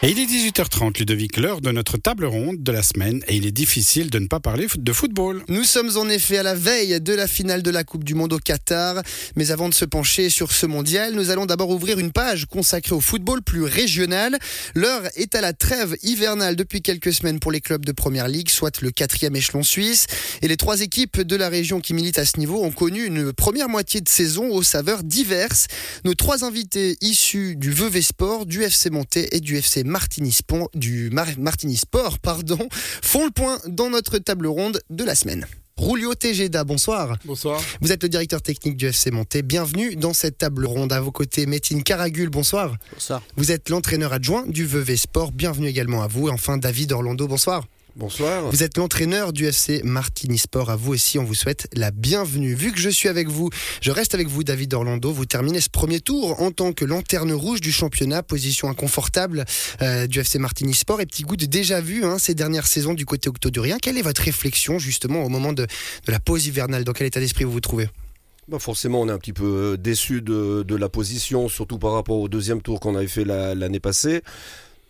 Et il est 18h30, Ludovic, l'heure de notre table ronde de la semaine, et il est difficile de ne pas parler de football. Nous sommes en effet à la veille de la finale de la Coupe du Monde au Qatar, mais avant de se pencher sur ce mondial, nous allons d'abord ouvrir une page consacrée au football plus régional. L'heure est à la trêve hivernale depuis quelques semaines pour les clubs de Première Ligue, soit le quatrième échelon suisse, et les trois équipes de la région qui militent à ce niveau ont connu une première moitié de saison aux saveurs diverses. Nos trois invités issus du Vevey Sport, du FC Monté et du FC Martini Sport, du Martini Sport pardon, font le point dans notre table ronde de la semaine. Rulio Tejeda, bonsoir. Bonsoir. Vous êtes le directeur technique du FC Monté. Bienvenue dans cette table ronde. À vos côtés, Métine Caragul, bonsoir. Bonsoir. Vous êtes l'entraîneur adjoint du Vevey Sport. Bienvenue également à vous. Et enfin, David Orlando, bonsoir. Bonsoir. Vous êtes l'entraîneur du FC Martini Sport. À vous aussi, on vous souhaite la bienvenue. Vu que je suis avec vous, je reste avec vous, David Orlando. Vous terminez ce premier tour en tant que lanterne rouge du championnat, position inconfortable euh, du FC Martini Sport et petit goût de déjà vu hein, ces dernières saisons du côté octodurien. Quelle est votre réflexion justement au moment de, la pause hivernale? Dans quel état d'esprit vous vous trouvez? Bah forcément, on est un petit peu déçu de, la position, surtout par rapport au deuxième tour qu'on avait fait l'année passée.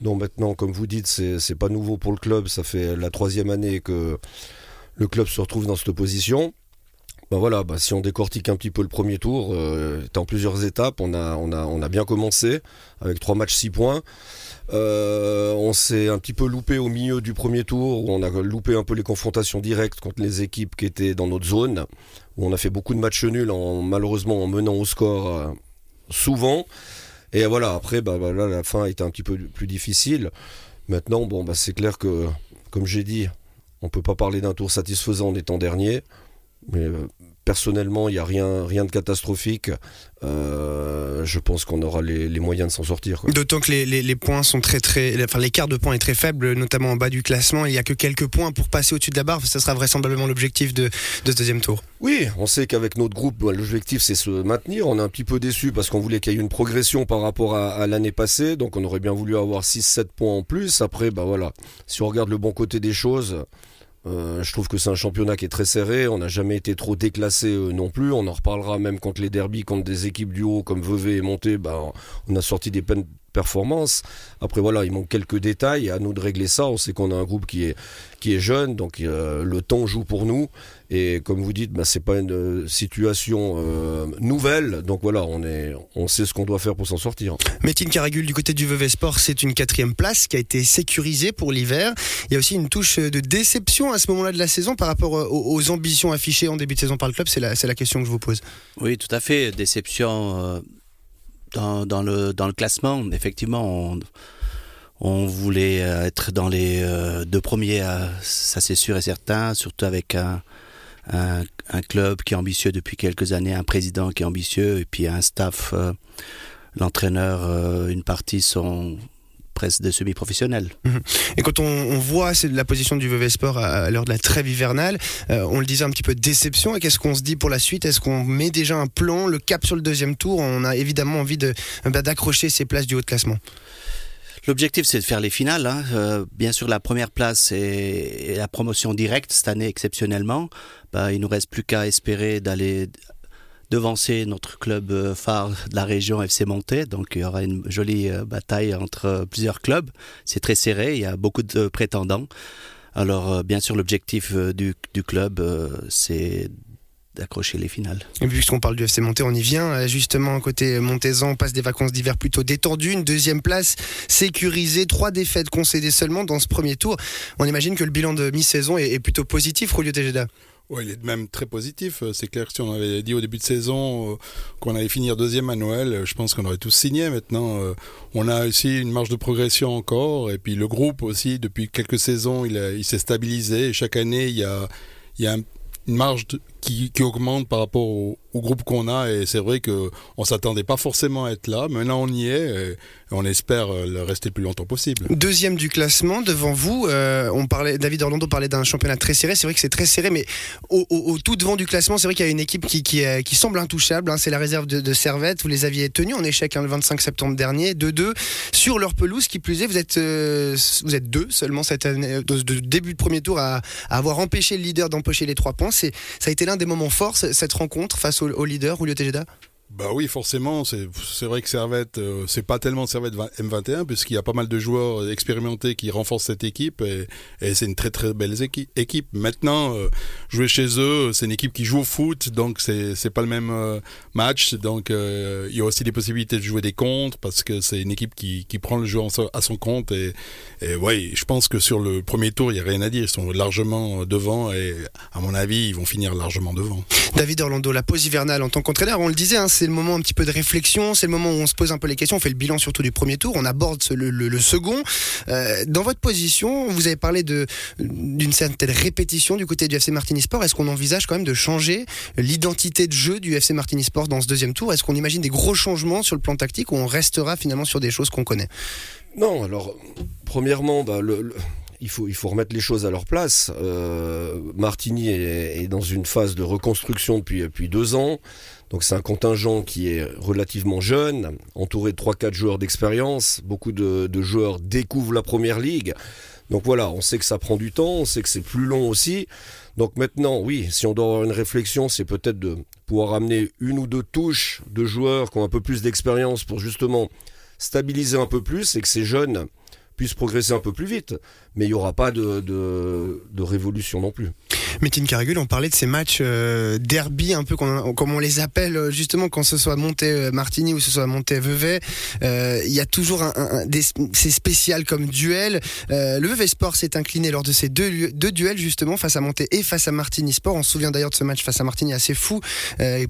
Non, maintenant, comme vous dites, c'est pas nouveau pour le club. Ça fait la troisième année que le club se retrouve dans cette position. Ben voilà, bah si on décortique un petit peu le premier tour, euh, en plusieurs étapes. On a, on, a, on a bien commencé avec trois matchs, six points. Euh, on s'est un petit peu loupé au milieu du premier tour, où on a loupé un peu les confrontations directes contre les équipes qui étaient dans notre zone, où on a fait beaucoup de matchs nuls, en, malheureusement en menant au score euh, souvent. Et voilà, après, bah, bah, là, la fin a un petit peu plus difficile. Maintenant, bon, bah, c'est clair que, comme j'ai dit, on peut pas parler d'un tour satisfaisant en étant dernier. Mais euh, personnellement, il n'y a rien, rien de catastrophique. Euh, je pense qu'on aura les, moyens de s'en sortir. D'autant que les, points sont très très, enfin l'écart de points est très faible, notamment en bas du classement. Il n'y a que quelques points pour passer au-dessus de la barre. Ce sera vraisemblablement l'objectif de, ce deuxième tour. Oui, on sait qu'avec notre groupe, bah, l'objectif c'est se maintenir. On est un petit peu déçu parce qu'on voulait qu'il y ait une progression par rapport à, l'année passée. Donc on aurait bien voulu avoir 6-7 points en plus. Après, bah voilà, si on regarde le bon côté des choses. Euh, je trouve que c'est un championnat qui est très serré. On n'a jamais été trop déclassé euh, non plus. On en reparlera même contre les derbies, contre des équipes du haut comme Vevey et Monté. Bah, on a sorti des peines performance. Après voilà, il manque quelques détails. À nous de régler ça. On sait qu'on a un groupe qui est qui est jeune, donc euh, le temps joue pour nous. Et comme vous dites, bah, c'est pas une euh, situation euh, nouvelle. Donc voilà, on est on sait ce qu'on doit faire pour s'en sortir. Métine Caragul du côté du Vevey Sport, c'est une quatrième place qui a été sécurisée pour l'hiver. Il y a aussi une touche de déception à ce moment-là de la saison par rapport aux, ambitions affichées en début de saison par le club. C'est la c'est la question que je vous pose. Oui, tout à fait. Déception dans, le, dans le classement, effectivement, on, voulait euh, être dans les euh, deux premiers, euh, ça c'est sûr et certain, surtout avec un, un, club qui est ambitieux depuis quelques années, un président qui est ambitieux, et puis un staff, l'entraîneur, une partie sont presque de semi-professionnels. Mhm. Et quand on, voit la position du Vevey Sport à, l'heure de la trêve hivernale, euh, on le disait un petit peu déception. Et qu'est-ce qu'on se dit pour la suite? Est-ce qu'on met déjà un plan, le cap sur le deuxième tour? On a évidemment envie bah, d'accrocher ces places du haut de classement. L'objectif, c'est de faire les finales. Hein. Euh, bien sûr, la première place et, la promotion directe cette année exceptionnellement. Bah, il nous reste plus qu'à espérer d'aller devancer notre club euh, phare de la région FC Monté. Donc il y aura une jolie euh, bataille entre euh, plusieurs clubs. C'est très serré, il y a beaucoup de prétendants. Alors bien sûr l'objectif du, club c'est d'accrocher les finales. Et puisqu'on parle du FC Monté, on y vient. Justement, côté Montezan, on passe des vacances d'hiver plutôt détendues. Une deuxième place sécurisée, trois défaites concédées seulement dans ce premier tour. On imagine que le bilan de mi-saison est, plutôt positif, Julio Tejeda. Oui, il est même très positif. Euh, c'est clair que si on avait dit au début de saison euh, qu'on allait finir deuxième à Noël, euh, je pense qu'on aurait tous signé. Maintenant, on a aussi une marge de progression encore. Et puis le groupe aussi, depuis quelques saisons, il, s'est stabilisé. Chaque année, il y a, une marge qui, augmente par rapport au, au groupe qu'on a. Et c'est vrai qu'on ne s'attendait pas forcément à être là. Maintenant, on y est. Et on espère euh, le rester le plus longtemps possible. Deuxième du classement, devant vous, euh, on parlait, David Orlando parlait d'un championnat très serré. C'est vrai que c'est très serré, mais au, au, tout devant du classement, c'est vrai qu'il y a une équipe qui, qui, qui semble intouchable. Hein, c'est la réserve de, de, Servette. Vous les aviez tenus en échec hein, le 25 septembre dernier, 2-2 sur leur pelouse. Qui plus est, vous êtes, euh, vous êtes deux seulement cette année, de, début de premier tour à, avoir empêché le leader d'empocher les trois points. C'est, ça a été l'un des moments forts cette rencontre face au, au leader, Julio Tejeda? Bah oui, forcément, c'est vrai que Servette, euh, c'est pas tellement Servette M21 puisqu'il y a pas mal de joueurs expérimentés qui renforcent cette équipe et, c'est une très très belle équipe. Maintenant, euh, jouer chez eux, c'est une équipe qui joue au foot, donc c'est pas le même euh, match, donc euh, il y a aussi des possibilités de jouer des contres parce que c'est une équipe qui qui prend le jeu à son compte et et ouais, je pense que sur le premier tour, il y a rien à dire, ils sont largement devant et à mon avis, ils vont finir largement devant. David Orlando, la pause hivernale en tant qu'entraîneur, on le disait, hein, c'est le moment un petit peu de réflexion, c'est le moment où on se pose un peu les questions, on fait le bilan surtout du premier tour, on aborde le, second. Euh, dans votre position, vous avez parlé d'une certaine répétition du côté du FC Martini Sport. Est-ce qu'on envisage quand même de changer l'identité de jeu du FC Martini Sport dans ce deuxième tour? Est-ce qu'on imagine des gros changements sur le plan tactique ou on restera finalement sur des choses qu'on connaît? Non, alors premièrement, bah, le il faut, il faut remettre les choses à leur place. Euh, Martigny est, est, dans une phase de reconstruction depuis, depuis deux ans. Donc c'est un contingent qui est relativement jeune, entouré de 3-4 joueurs d'expérience. Beaucoup de, de, joueurs découvrent la première ligue. Donc voilà, on sait que ça prend du temps, on sait que c'est plus long aussi. Donc maintenant, oui, si on doit avoir une réflexion, c'est peut-être de pouvoir amener une ou deux touches de joueurs qui ont un peu plus d'expérience pour justement stabiliser un peu plus et que ces jeunes puissent progresser un peu plus vite. Mais il n'y aura pas de, de, révolution non plus. Métine Caragul, on parlait de ces matchs euh, derby, un peu comme, on les appelle euh, justement quand ce soit monté euh, Martini ou ce soit monté Vevey. Il y a toujours un, un, des, c'est spécial comme duel. Le Vevey Sport s'est incliné lors de ces deux, duels justement face à Monté et face à Martini Sport. On se souvient d'ailleurs de ce match face à Martini assez fou,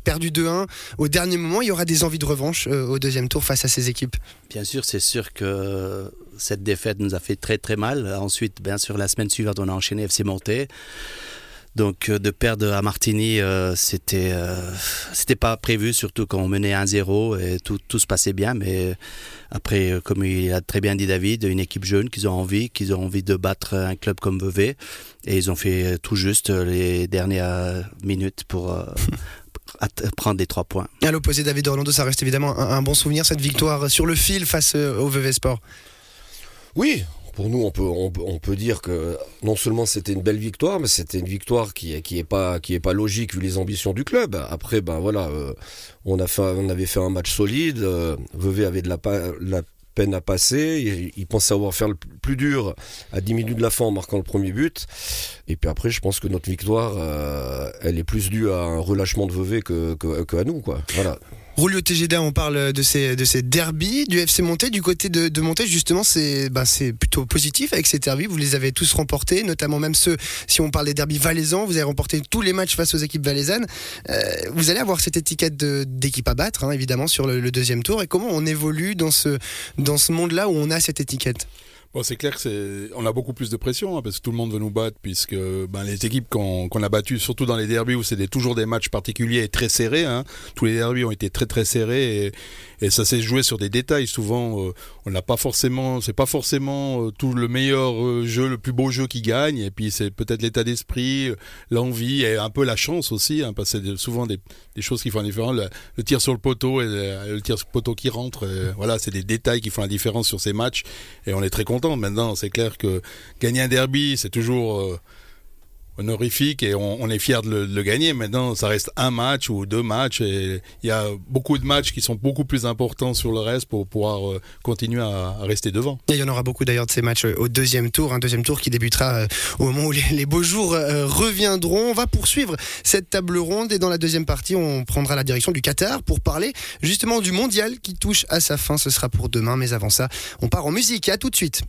perdu 2-1. Au dernier moment, il y aura des envies de revanche au deuxième tour face à ces équipes. Bien sûr, c'est sûr que cette défaite nous a fait très très mal. Ensuite, bien sûr, la semaine suivante, on a enchaîné FC Monté. Donc de perdre à Martigny, euh, c'était euh, c'était pas prévu, surtout quand on menait 1-0 et tout, tout se passait bien. Mais après, comme il a très bien dit David, une équipe jeune qu'ils ont envie, qu'ils ont envie de battre un club comme Vevey, et ils ont fait tout juste les dernières minutes pour à prendre des trois points. À l'opposé, David Orlando, ça reste évidemment un, un, bon souvenir cette victoire sur le fil face au Vevey Sport. Oui, pour nous, on peut, dire que non seulement c'était une belle victoire, mais c'était une victoire qui qui est pas, logique vu les ambitions du club. Après, ben voilà, euh, on fait, avait fait un match solide. Euh, Vevey avait de la, peine à passer. Il, pensait avoir faire le plus dur à 10 minutes de la fin en marquant le premier but. Et puis après, je pense que notre victoire, euh, elle est plus due à un relâchement de Vevey que, que, à nous. Roulio TGDA, on parle de ces, de ces derbies du FC Monté. Du côté de, de Monté, justement, c'est bah, plutôt positif avec ces derbies. Vous les avez tous remportés, notamment même ceux, si on parle des derbies valaisans, vous avez remporté tous les matchs face aux équipes valaisannes. Euh, vous allez avoir cette étiquette d'équipe à battre, hein, évidemment, sur le, le, deuxième tour. Et comment on évolue dans ce, dans ce monde-là où on a cette étiquette? Bon, c'est clair que c'est, on a beaucoup plus de pression hein, parce que tout le monde veut nous battre puisque ben, les équipes qu'on, qu'on a battues, surtout dans les derbies où c'est toujours des matchs particuliers et très serrés, hein, tous les derbies ont été très très serrés et, ça s'est joué sur des détails. Souvent, euh, on n'a pas forcément, c'est pas forcément euh, tout le meilleur euh, jeu, le plus beau jeu qui gagne et puis c'est peut-être l'état d'esprit, l'envie et un peu la chance aussi, hein, parce que c'est souvent des, des, choses qui font la différence. Le, tir sur le poteau et le, le tir sur le poteau qui rentre, voilà, c'est des détails qui font la différence sur ces matchs et on est très content. Maintenant, c'est clair que gagner un derby, c'est toujours euh, honorifique et on, est fier de le, gagner. Maintenant, ça reste un match ou deux matchs et il y a beaucoup de matchs qui sont beaucoup plus importants sur le reste pour pouvoir euh, continuer à, rester devant. Il y en aura beaucoup d'ailleurs de ces matchs euh, au deuxième tour, un deuxième tour qui débutera euh, au moment où les, beaux jours reviendront. On va poursuivre cette table ronde et dans la deuxième partie, on prendra la direction du Qatar pour parler justement du mondial qui touche à sa fin. Ce sera pour demain, mais avant ça, on part en musique. À tout de suite.